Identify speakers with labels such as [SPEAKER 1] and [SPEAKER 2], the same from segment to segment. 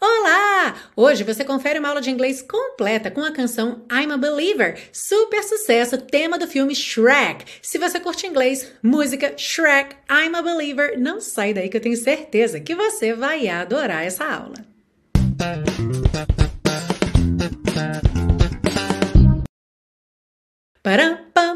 [SPEAKER 1] Olá! Hoje você confere uma aula de inglês completa com a canção I'm a Believer, super sucesso, tema do filme Shrek. Se você curte inglês, música, Shrek, I'm a Believer, não sai daí que eu tenho certeza que você vai adorar essa aula. Param, pam,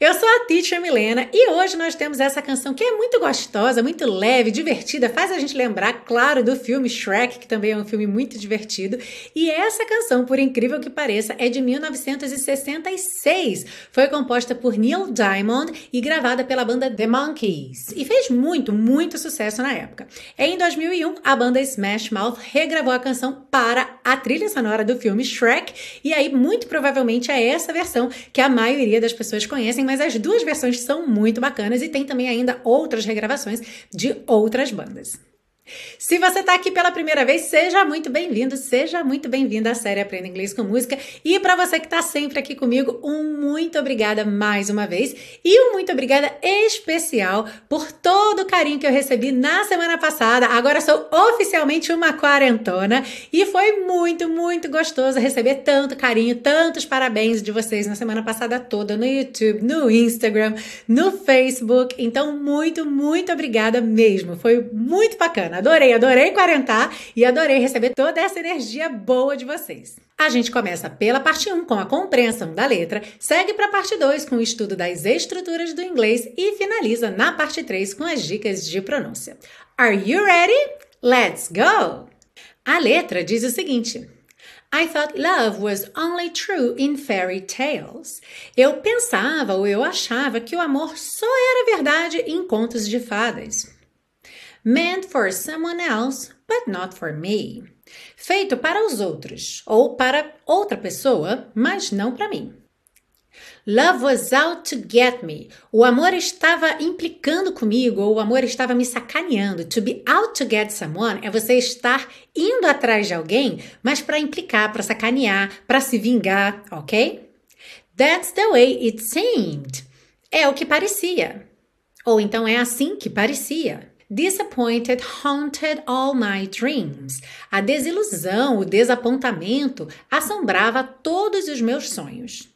[SPEAKER 1] Eu sou a Teacher Milena e hoje nós temos essa canção que é muito gostosa, muito leve, divertida, faz a gente lembrar, claro, do filme Shrek, que também é um filme muito divertido. E essa canção, por incrível que pareça, é de 1966. Foi composta por Neil Diamond e gravada pela banda The Monkees. E fez muito, muito sucesso na época. Em 2001, a banda Smash Mouth regravou a canção para a trilha sonora do filme Shrek. E aí, muito provavelmente, é essa versão que a maioria das pessoas conhece conhecem, mas as duas versões são muito bacanas e tem também ainda outras regravações de outras bandas. Se você está aqui pela primeira vez, seja muito bem-vindo, seja muito bem-vinda à série Aprenda Inglês com Música. E para você que está sempre aqui comigo, um muito obrigada mais uma vez e um muito obrigada especial por todo o carinho que eu recebi na semana passada. Agora sou oficialmente uma quarentona e foi muito, muito gostoso receber tanto carinho, tantos parabéns de vocês na semana passada toda no YouTube, no Instagram, no Facebook. Então, muito, muito obrigada mesmo. Foi muito bacana. Adorei, adorei quarentar e adorei receber toda essa energia boa de vocês. A gente começa pela parte 1 com a compreensão da letra, segue para a parte 2 com o estudo das estruturas do inglês e finaliza na parte 3 com as dicas de pronúncia. Are you ready? Let's go! A letra diz o seguinte: I thought love was only true in fairy tales. Eu pensava ou eu achava que o amor só era verdade em contos de fadas meant for someone else, but not for me. Feito para os outros ou para outra pessoa, mas não para mim. Love was out to get me. O amor estava implicando comigo, ou o amor estava me sacaneando. To be out to get someone é você estar indo atrás de alguém, mas para implicar, para sacanear, para se vingar, ok? That's the way it seemed. É o que parecia. Ou então é assim que parecia. Disappointed haunted all my dreams. A desilusão, o desapontamento assombrava todos os meus sonhos.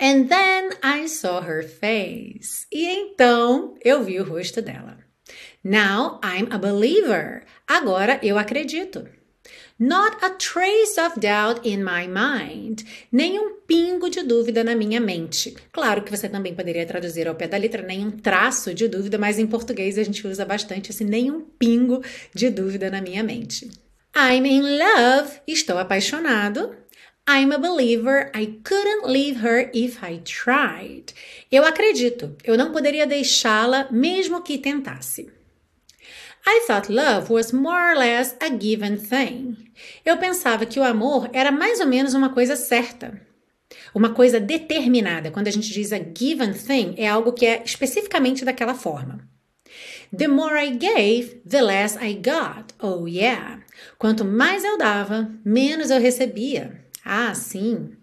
[SPEAKER 1] And then I saw her face. E então eu vi o rosto dela. Now I'm a believer. Agora eu acredito. Not a trace of doubt in my mind. Nenhum pingo de dúvida na minha mente. Claro que você também poderia traduzir ao pé da letra nenhum traço de dúvida, mas em português a gente usa bastante esse nenhum pingo de dúvida na minha mente. I'm in love. Estou apaixonado. I'm a believer. I couldn't leave her if I tried. Eu acredito. Eu não poderia deixá-la mesmo que tentasse. I thought love was more or less a given thing. Eu pensava que o amor era mais ou menos uma coisa certa. Uma coisa determinada. Quando a gente diz a given thing, é algo que é especificamente daquela forma. The more I gave, the less I got. Oh yeah. Quanto mais eu dava, menos eu recebia. Ah, sim.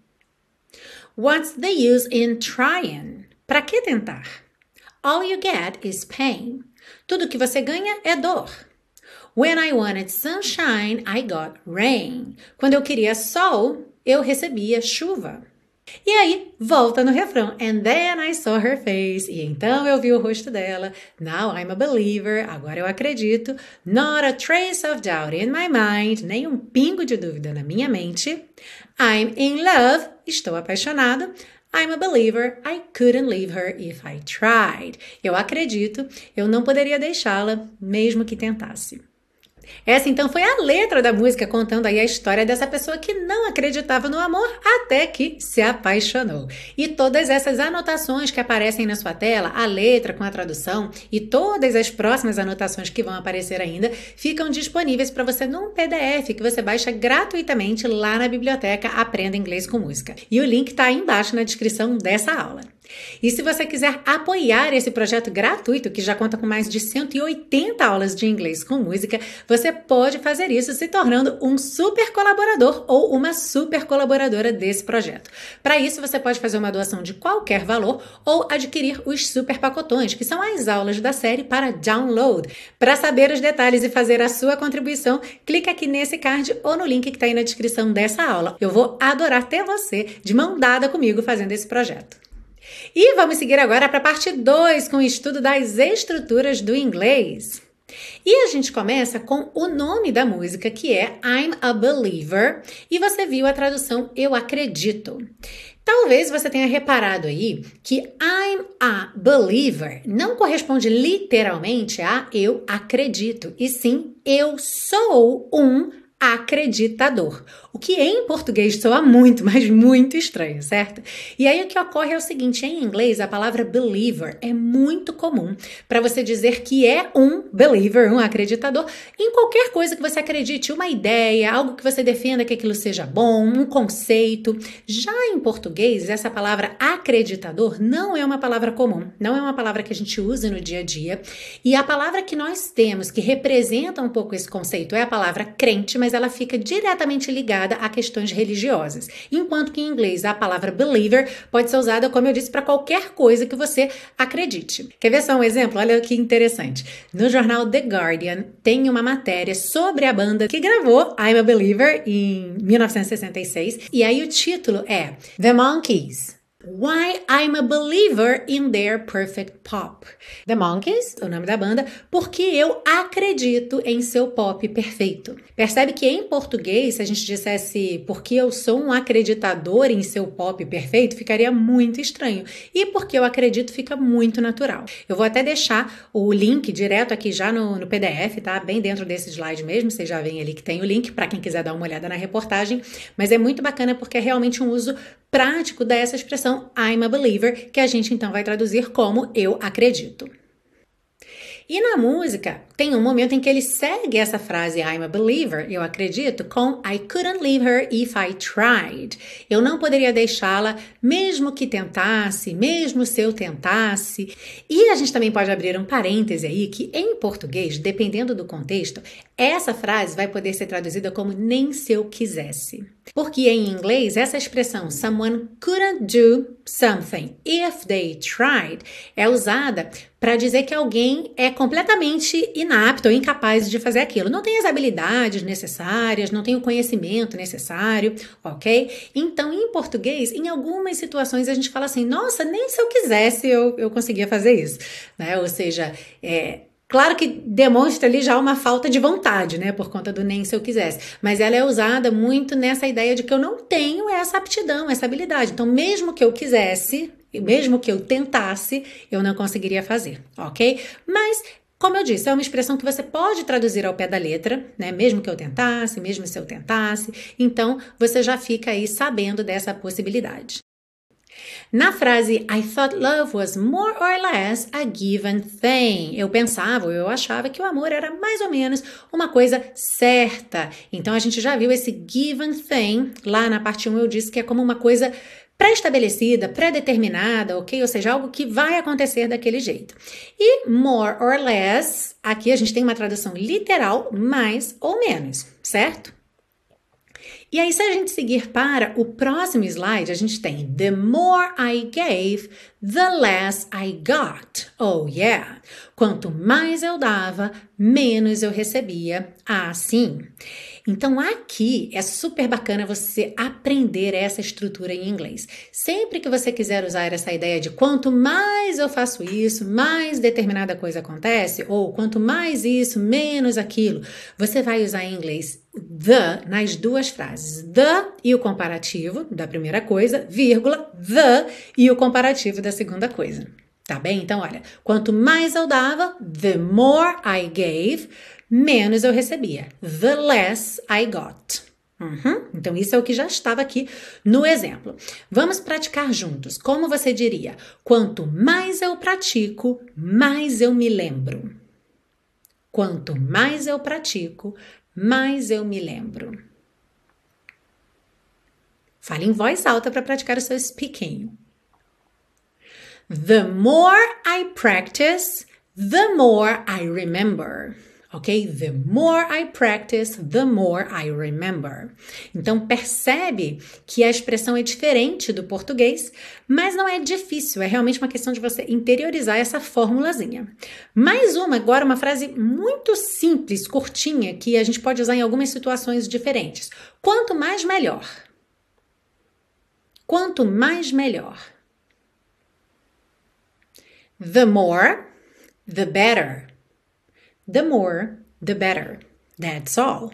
[SPEAKER 1] What's the use in trying? Para que tentar? All you get is pain. Tudo que você ganha é dor. When I wanted sunshine, I got rain. Quando eu queria sol, eu recebia chuva. E aí, volta no refrão. And then I saw her face. E então eu vi o rosto dela. Now I'm a believer. Agora eu acredito. Not a trace of doubt in my mind. Nem um pingo de dúvida na minha mente. I'm in love. Estou apaixonado. I'm a believer. I couldn't leave her if I tried. Eu acredito, eu não poderia deixá-la, mesmo que tentasse. Essa então foi a letra da música contando aí a história dessa pessoa que não acreditava no amor até que se apaixonou. E todas essas anotações que aparecem na sua tela, a letra com a tradução e todas as próximas anotações que vão aparecer ainda, ficam disponíveis para você num PDF que você baixa gratuitamente lá na biblioteca Aprenda Inglês com Música. E o link está aí embaixo na descrição dessa aula. E se você quiser apoiar esse projeto gratuito, que já conta com mais de 180 aulas de inglês com música, você pode fazer isso se tornando um super colaborador ou uma super colaboradora desse projeto. Para isso, você pode fazer uma doação de qualquer valor ou adquirir os super pacotões, que são as aulas da série para download. Para saber os detalhes e fazer a sua contribuição, clique aqui nesse card ou no link que está aí na descrição dessa aula. Eu vou adorar ter você de mão dada comigo fazendo esse projeto. E vamos seguir agora para a parte 2 com o estudo das estruturas do inglês. E a gente começa com o nome da música, que é I'm a Believer, e você viu a tradução Eu Acredito. Talvez você tenha reparado aí que I'm a believer não corresponde literalmente a eu acredito, e sim eu sou um acreditador. O que em português soa muito, mas muito estranho, certo? E aí o que ocorre é o seguinte: em inglês, a palavra believer é muito comum para você dizer que é um believer, um acreditador, em qualquer coisa que você acredite, uma ideia, algo que você defenda que aquilo seja bom, um conceito. Já em português, essa palavra acreditador não é uma palavra comum, não é uma palavra que a gente usa no dia a dia. E a palavra que nós temos que representa um pouco esse conceito é a palavra crente, mas ela fica diretamente ligada a questões religiosas, enquanto que em inglês a palavra believer pode ser usada, como eu disse, para qualquer coisa que você acredite. Quer ver só um exemplo? Olha que interessante. No jornal The Guardian tem uma matéria sobre a banda que gravou I'm a Believer em 1966, e aí o título é The Monkeys Why I'm a Believer in Their Perfect Pop. The Monkeys, o nome da banda, porque eu acredito em seu pop perfeito. Percebe que em português, se a gente dissesse porque eu sou um acreditador em seu pop perfeito, ficaria muito estranho. E porque eu acredito fica muito natural. Eu vou até deixar o link direto aqui já no, no PDF, tá? Bem dentro desse slide mesmo, vocês já veem ali que tem o link para quem quiser dar uma olhada na reportagem. Mas é muito bacana porque é realmente um uso prático dessa expressão I'm a believer, que a gente então vai traduzir como eu acredito. E na música, tem um momento em que ele segue essa frase I'm a believer, eu acredito, com I couldn't leave her if I tried. Eu não poderia deixá-la mesmo que tentasse, mesmo se eu tentasse. E a gente também pode abrir um parêntese aí que em português, dependendo do contexto, essa frase vai poder ser traduzida como nem se eu quisesse. Porque em inglês, essa expressão someone couldn't do something if they tried é usada para dizer que alguém é completamente inapto ou incapaz de fazer aquilo. Não tem as habilidades necessárias, não tem o conhecimento necessário, ok? Então, em português, em algumas situações a gente fala assim: nossa, nem se eu quisesse eu, eu conseguia fazer isso, né? Ou seja, é, Claro que demonstra ali já uma falta de vontade, né? Por conta do nem se eu quisesse. Mas ela é usada muito nessa ideia de que eu não tenho essa aptidão, essa habilidade. Então, mesmo que eu quisesse, mesmo que eu tentasse, eu não conseguiria fazer, ok? Mas como eu disse, é uma expressão que você pode traduzir ao pé da letra, né? Mesmo que eu tentasse, mesmo se eu tentasse. Então, você já fica aí sabendo dessa possibilidade. Na frase I thought love was more or less a given thing. Eu pensava, eu achava que o amor era mais ou menos uma coisa certa. Então a gente já viu esse given thing. Lá na parte 1 eu disse que é como uma coisa pré-estabelecida, pré-determinada, ok? Ou seja, algo que vai acontecer daquele jeito. E more or less, aqui a gente tem uma tradução literal, mais ou menos, certo? E aí, se a gente seguir para o próximo slide, a gente tem The more I gave, the less I got. Oh yeah! Quanto mais eu dava, menos eu recebia. Assim. Então, aqui é super bacana você aprender essa estrutura em inglês. Sempre que você quiser usar essa ideia de quanto mais eu faço isso, mais determinada coisa acontece, ou quanto mais isso, menos aquilo, você vai usar em inglês the nas duas frases. The e o comparativo da primeira coisa, vírgula, the e o comparativo da segunda coisa. Tá bem? Então, olha, quanto mais eu dava, the more I gave, menos eu recebia. The less I got. Uhum. Então, isso é o que já estava aqui no exemplo. Vamos praticar juntos. Como você diria? Quanto mais eu pratico, mais eu me lembro. Quanto mais eu pratico, mais eu me lembro. Fale em voz alta para praticar o seu speaking. The more I practice, the more I remember ok? The more I practice, the more I remember. Então percebe que a expressão é diferente do português, mas não é difícil, é realmente uma questão de você interiorizar essa formulazinha. Mais uma agora, uma frase muito simples, curtinha, que a gente pode usar em algumas situações diferentes. Quanto mais melhor. Quanto mais melhor. The more, the better. The more, the better. That's all.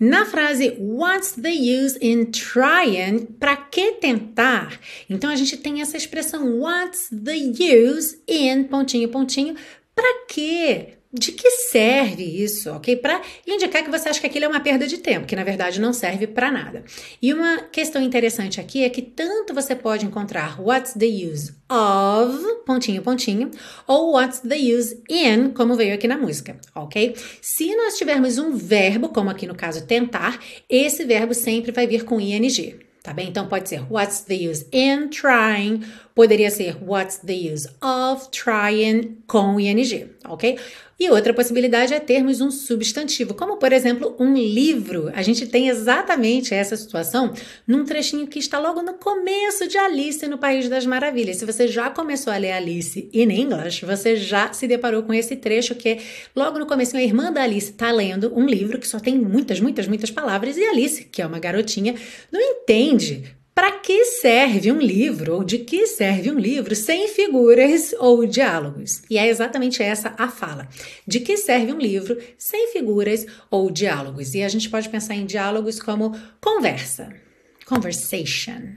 [SPEAKER 1] Na frase What's the use in trying? Para que tentar? Então a gente tem essa expressão What's the use in pontinho pontinho? Para quê? De que serve isso, ok? Para indicar que você acha que aquilo é uma perda de tempo, que na verdade não serve para nada. E uma questão interessante aqui é que tanto você pode encontrar what's the use of, pontinho, pontinho, ou what's the use in, como veio aqui na música, ok? Se nós tivermos um verbo, como aqui no caso tentar, esse verbo sempre vai vir com ing. Tá bem? Então pode ser what's the use in trying, poderia ser what's the use of trying com ing, ok? E outra possibilidade é termos um substantivo, como por exemplo um livro. A gente tem exatamente essa situação num trechinho que está logo no começo de Alice no País das Maravilhas. Se você já começou a ler Alice in English, você já se deparou com esse trecho que logo no começo a irmã da Alice está lendo um livro que só tem muitas, muitas, muitas palavras e Alice, que é uma garotinha, não entende para que serve um livro ou de que serve um livro sem figuras ou diálogos? E é exatamente essa a fala. De que serve um livro sem figuras ou diálogos? E a gente pode pensar em diálogos como conversa, conversation.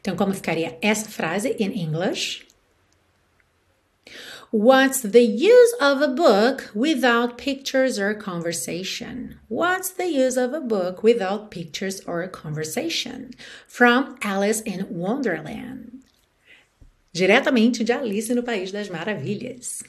[SPEAKER 1] Então, como ficaria essa frase in English? What's the use of a book without pictures or conversation? What's the use of a book without pictures or conversation? From Alice in Wonderland. Diretamente de Alice no País das Maravilhas.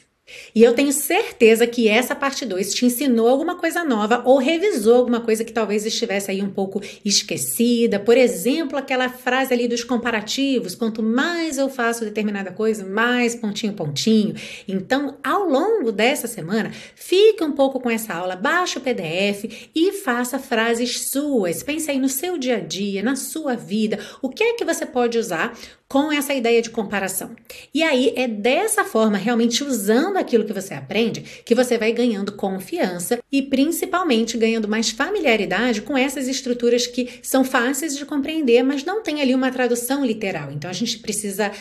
[SPEAKER 1] E eu tenho certeza que essa parte 2 te ensinou alguma coisa nova ou revisou alguma coisa que talvez estivesse aí um pouco esquecida. Por exemplo, aquela frase ali dos comparativos: quanto mais eu faço determinada coisa, mais pontinho, pontinho. Então, ao longo dessa semana, fique um pouco com essa aula, baixe o PDF e faça frases suas. Pense aí no seu dia a dia, na sua vida, o que é que você pode usar com essa ideia de comparação. E aí é dessa forma, realmente usando aquilo que você aprende, que você vai ganhando confiança e principalmente ganhando mais familiaridade com essas estruturas que são fáceis de compreender, mas não tem ali uma tradução literal. Então a gente precisa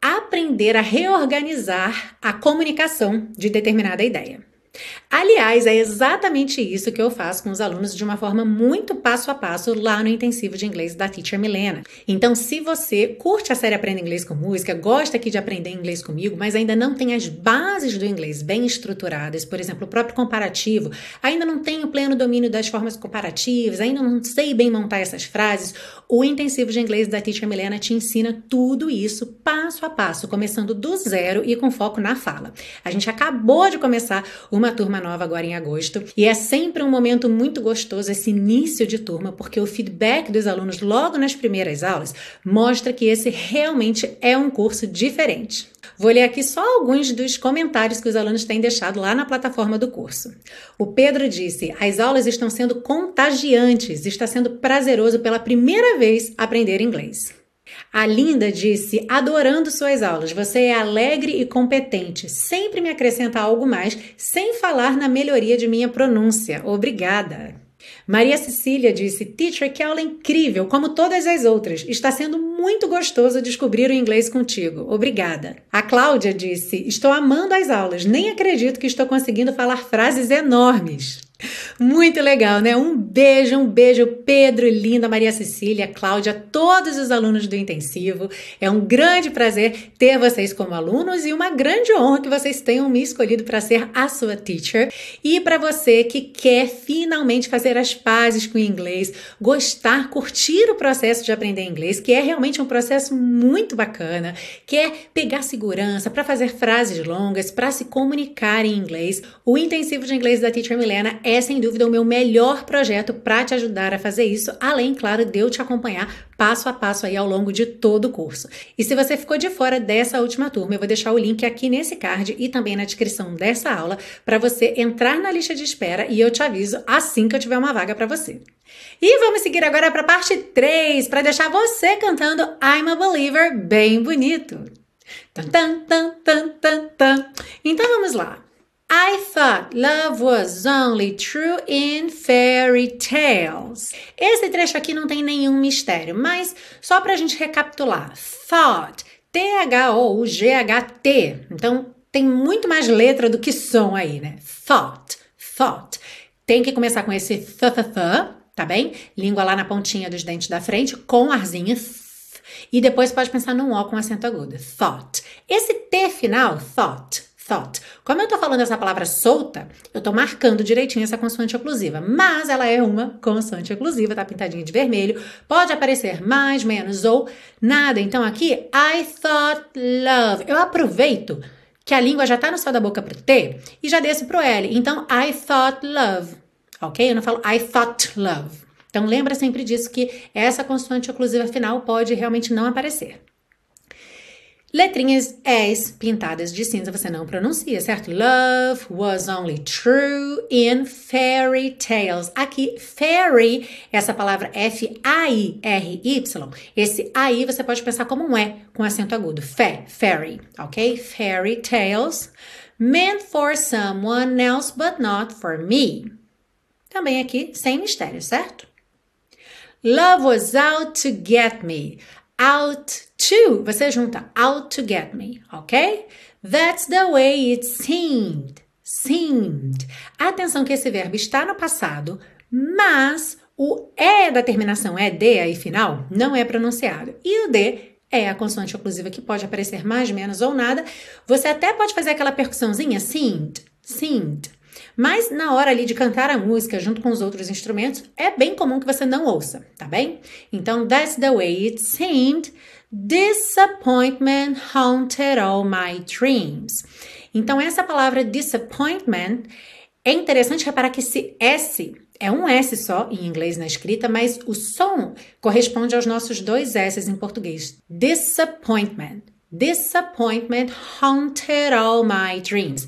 [SPEAKER 1] aprender a reorganizar a comunicação de determinada ideia. Aliás, é exatamente isso que eu faço com os alunos de uma forma muito passo a passo lá no intensivo de inglês da Teacher Milena. Então, se você curte a série Aprenda Inglês com Música, gosta aqui de aprender inglês comigo, mas ainda não tem as bases do inglês bem estruturadas, por exemplo, o próprio comparativo, ainda não tenho pleno domínio das formas comparativas, ainda não sei bem montar essas frases, o intensivo de inglês da Teacher Milena te ensina tudo isso passo a passo, começando do zero e com foco na fala. A gente acabou de começar uma uma turma nova agora em agosto e é sempre um momento muito gostoso esse início de turma, porque o feedback dos alunos logo nas primeiras aulas mostra que esse realmente é um curso diferente. Vou ler aqui só alguns dos comentários que os alunos têm deixado lá na plataforma do curso. O Pedro disse: as aulas estão sendo contagiantes, está sendo prazeroso pela primeira vez aprender inglês. A Linda disse: adorando suas aulas, você é alegre e competente, sempre me acrescenta algo mais, sem falar na melhoria de minha pronúncia. Obrigada. Maria Cecília disse: Teacher, que aula incrível, como todas as outras. Está sendo muito gostoso descobrir o inglês contigo. Obrigada. A Cláudia disse: Estou amando as aulas, nem acredito que estou conseguindo falar frases enormes. Muito legal, né? Um beijo, um beijo, Pedro, Linda, Maria Cecília, Cláudia, todos os alunos do intensivo. É um grande prazer ter vocês como alunos e uma grande honra que vocês tenham me escolhido para ser a sua teacher. E para você que quer finalmente fazer as pazes com o inglês, gostar, curtir o processo de aprender inglês, que é realmente um processo muito bacana, quer pegar segurança para fazer frases longas, para se comunicar em inglês, o intensivo de inglês da Teacher Milena é sem dúvida o meu melhor projeto para te ajudar a fazer isso, além, claro, de eu te acompanhar passo a passo aí ao longo de todo o curso. E se você ficou de fora dessa última turma, eu vou deixar o link aqui nesse card e também na descrição dessa aula para você entrar na lista de espera e eu te aviso assim que eu tiver uma vaga para você. E vamos seguir agora para a parte 3, para deixar você cantando I'm a Believer bem bonito. Tan, tan, tan, tan, tan. Então vamos lá. I thought love was only true in fairy tales. Esse trecho aqui não tem nenhum mistério, mas só para a gente recapitular. Thought, T-H-O-G-H-T. Então tem muito mais letra do que som aí, né? Thought, thought. Tem que começar com esse th, th, th, tá bem? Língua lá na pontinha dos dentes da frente, com arzinho. Th, e depois pode pensar num O com acento agudo. Thought. Esse T final, thought, thought. Como eu tô falando essa palavra solta, eu tô marcando direitinho essa consoante oclusiva, mas ela é uma consoante oclusiva, tá pintadinha de vermelho. Pode aparecer mais, menos ou nada. Então aqui, I thought love. Eu aproveito que a língua já tá no céu da boca pro T e já desço pro L. Então, I thought love. Ok? Eu não falo I thought love. Então, lembra sempre disso que essa consoante oclusiva final pode realmente não aparecer. Letrinhas S pintadas de cinza você não pronuncia, certo? Love was only true in fairy tales. Aqui, fairy, essa palavra F-A-I-R-Y, esse AI você pode pensar como um E com acento agudo. Fé, fairy, ok? Fairy tales meant for someone else but not for me. Também aqui, sem mistério, certo? Love was out to get me out to, você junta out to get me, ok? That's the way it seemed. Seemed. Atenção que esse verbo está no passado, mas o E da terminação é D aí final não é pronunciado. E o D é a consoante oclusiva que pode aparecer mais, menos ou nada. Você até pode fazer aquela percussãozinha seemed, seemed. Mas na hora ali de cantar a música junto com os outros instrumentos, é bem comum que você não ouça, tá bem? Então, that's the way it seemed. Disappointment haunted all my dreams. Então, essa palavra disappointment é interessante reparar que esse S é um S só em inglês na escrita, mas o som corresponde aos nossos dois S em português. Disappointment. Disappointment haunted all my dreams.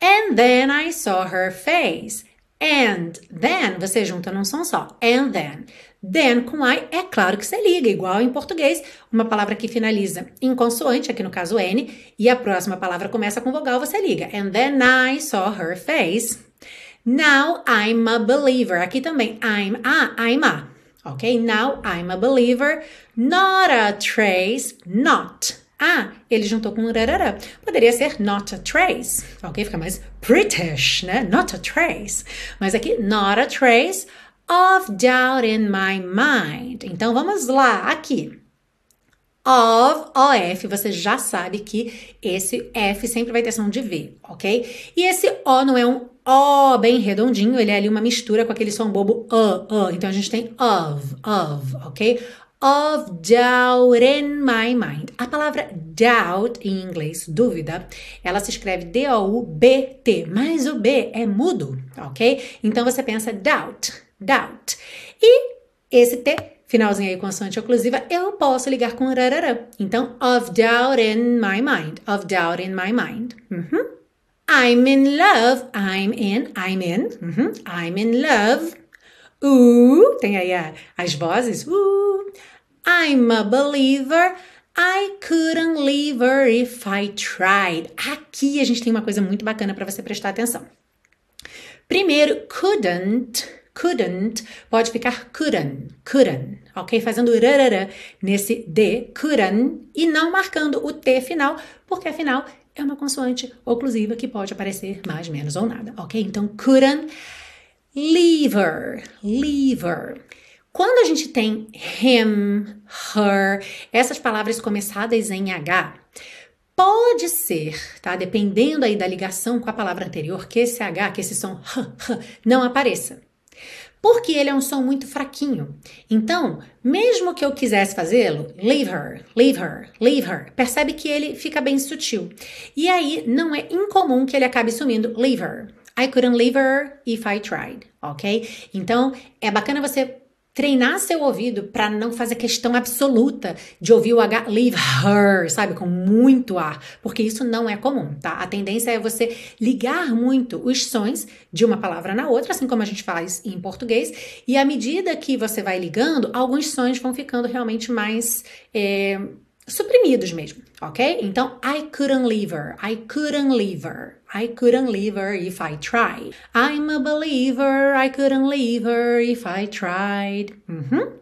[SPEAKER 1] And then I saw her face. And then, você junta num som só. And then. Then com I, é claro que você liga, igual em português, uma palavra que finaliza em consoante, aqui no caso N, e a próxima palavra começa com vogal, você liga. And then I saw her face. Now I'm a believer. Aqui também, I'm a, I'm a. Ok? Now I'm a believer. Not a trace, not ah, ele juntou com rarará. Poderia ser not a trace, ok? Fica mais British, né? Not a trace. Mas aqui, not a trace of doubt in my mind. Então vamos lá, aqui. Of, OF, você já sabe que esse F sempre vai ter som de V, ok? E esse O não é um O bem redondinho, ele é ali uma mistura com aquele som bobo uh, uh. Então a gente tem of, of, ok? Of doubt in my mind. A palavra doubt em inglês, dúvida, ela se escreve D-O-U-B-T, mas o B é mudo, ok? Então você pensa doubt, doubt. E esse T, finalzinho aí consoante oclusiva, eu posso ligar com rarará. Então, of doubt in my mind, of doubt in my mind. Uhum. I'm in love, I'm in, I'm in, uhum. I'm in love. Uh, tem aí a, as vozes. Uh, I'm a believer. I couldn't leave her if I tried. Aqui a gente tem uma coisa muito bacana para você prestar atenção. Primeiro, couldn't, couldn't, pode ficar couldn't, couldn't, ok? Fazendo rarara nesse D, couldn't, e não marcando o T final, porque afinal é uma consoante oclusiva que pode aparecer mais, menos ou nada, ok? Então, couldn't leave her. Quando a gente tem him, her, essas palavras começadas em H, pode ser, tá? Dependendo aí da ligação com a palavra anterior, que esse H, que esse som h, h, não apareça. Porque ele é um som muito fraquinho. Então, mesmo que eu quisesse fazê-lo, leave her, leave her, leave her, percebe que ele fica bem sutil. E aí não é incomum que ele acabe sumindo, leave her, I couldn't leave her if I tried, ok? Então, é bacana você treinar seu ouvido para não fazer questão absoluta de ouvir o H leave her, sabe, com muito ar, porque isso não é comum, tá? A tendência é você ligar muito os sons de uma palavra na outra, assim como a gente faz em português, e à medida que você vai ligando, alguns sons vão ficando realmente mais é, suprimidos mesmo, ok? Então, I couldn't leave her, I couldn't leave her. I couldn't leave her if I tried. I'm a believer, I couldn't leave her if I tried. Mm-hmm.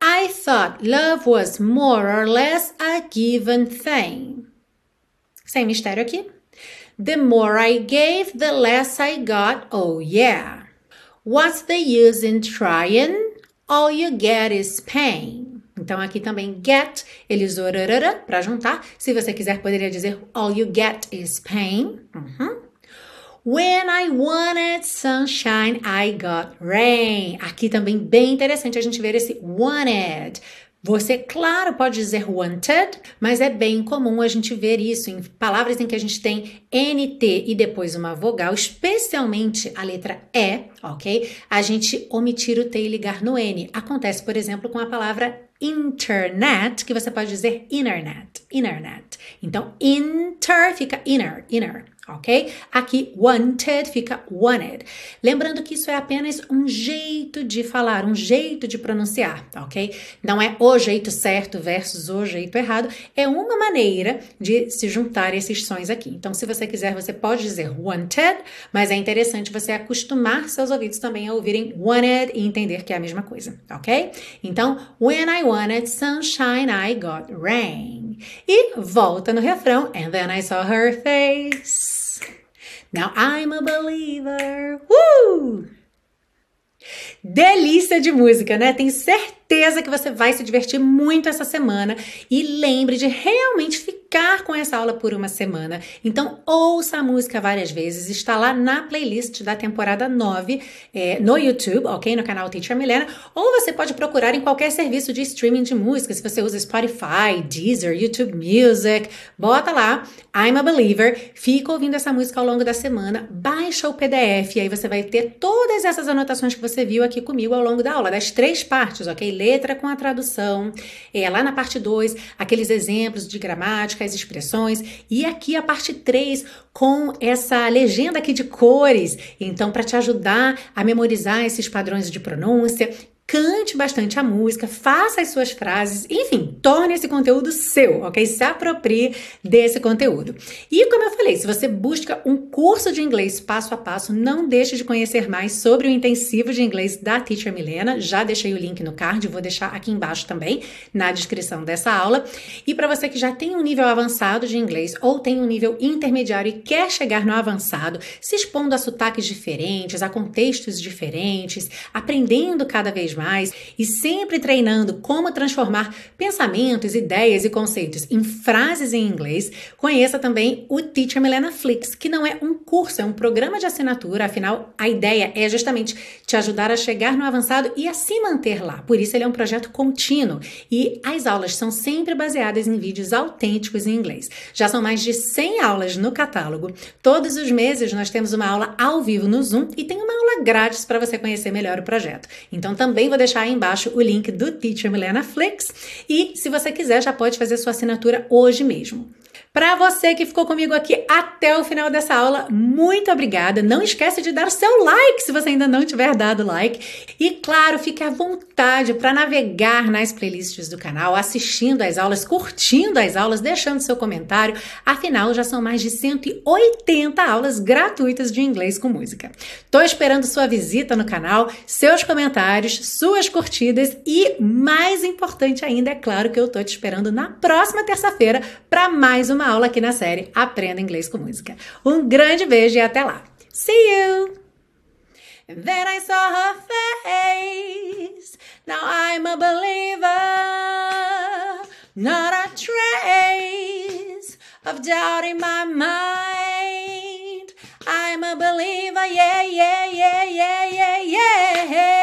[SPEAKER 1] I thought love was more or less a given thing. Sem mistério aqui. The more I gave, the less I got. Oh, yeah. What's the use in trying? All you get is pain. Então aqui também get, ele usou rarara para juntar. Se você quiser, poderia dizer all you get is pain. Uhum. When I wanted sunshine, I got rain. Aqui também bem interessante a gente ver esse wanted. Você, claro, pode dizer wanted, mas é bem comum a gente ver isso em palavras em que a gente tem NT e depois uma vogal, especialmente a letra E, ok? A gente omitir o T e ligar no N. Acontece, por exemplo, com a palavra internet, que você pode dizer internet, internet. Então, inter fica inner, inner ok? Aqui, wanted fica wanted. Lembrando que isso é apenas um jeito de falar, um jeito de pronunciar, ok? Não é o jeito certo versus o jeito errado, é uma maneira de se juntar esses sons aqui. Então, se você quiser, você pode dizer wanted, mas é interessante você acostumar seus ouvidos também a ouvirem wanted e entender que é a mesma coisa, ok? Então, when I wanted sunshine, I got rain. E volta no refrão, and then I saw her face. Now I'm a believer. Woo! Delícia de música, né? Tenho certeza que você vai se divertir muito essa semana e lembre de realmente ficar com essa aula por uma semana. Então, ouça a música várias vezes, está lá na playlist da temporada 9 é, no YouTube, ok? No canal Teacher Milena, ou você pode procurar em qualquer serviço de streaming de música, se você usa Spotify, Deezer, YouTube Music, bota lá I'm a Believer, fica ouvindo essa música ao longo da semana, baixa o PDF, e aí você vai ter todas essas anotações que você viu aqui comigo ao longo da aula, das três partes, ok? Letra com a tradução, é, lá na parte 2, aqueles exemplos de gramática, as expressões, e aqui a parte 3 com essa legenda aqui de cores, então para te ajudar a memorizar esses padrões de pronúncia cante bastante a música, faça as suas frases, enfim, torne esse conteúdo seu, ok? Se aproprie desse conteúdo. E como eu falei, se você busca um curso de inglês passo a passo, não deixe de conhecer mais sobre o intensivo de inglês da Teacher Milena. Já deixei o link no card, vou deixar aqui embaixo também na descrição dessa aula. E para você que já tem um nível avançado de inglês ou tem um nível intermediário e quer chegar no avançado, se expondo a sotaques diferentes, a contextos diferentes, aprendendo cada vez mais mais e sempre treinando como transformar pensamentos, ideias e conceitos em frases em inglês, conheça também o Teacher Milena Flix, que não é um curso, é um programa de assinatura, afinal, a ideia é justamente te ajudar a chegar no avançado e a se manter lá. Por isso, ele é um projeto contínuo e as aulas são sempre baseadas em vídeos autênticos em inglês. Já são mais de 100 aulas no catálogo. Todos os meses nós temos uma aula ao vivo no Zoom e tem uma aula grátis para você conhecer melhor o projeto. Então, também vou deixar aí embaixo o link do Teacher Milena Flix e se você quiser já pode fazer sua assinatura hoje mesmo. Para você que ficou comigo aqui até o final dessa aula, muito obrigada. Não esquece de dar o seu like se você ainda não tiver dado like. E claro, fique à vontade para navegar nas playlists do canal, assistindo às aulas, curtindo as aulas, deixando seu comentário. Afinal, já são mais de 180 aulas gratuitas de inglês com música. Tô esperando sua visita no canal, seus comentários, suas curtidas e mais importante ainda, é claro que eu tô te esperando na próxima terça-feira para mais uma próxima aula aqui na série Aprenda Inglês com Música. Um grande beijo e até lá. See you! Then I saw her face. Now I'm a believer. Not a trace of doubt in my mind. I'm a believer. Yeah, yeah, yeah, yeah, yeah, yeah.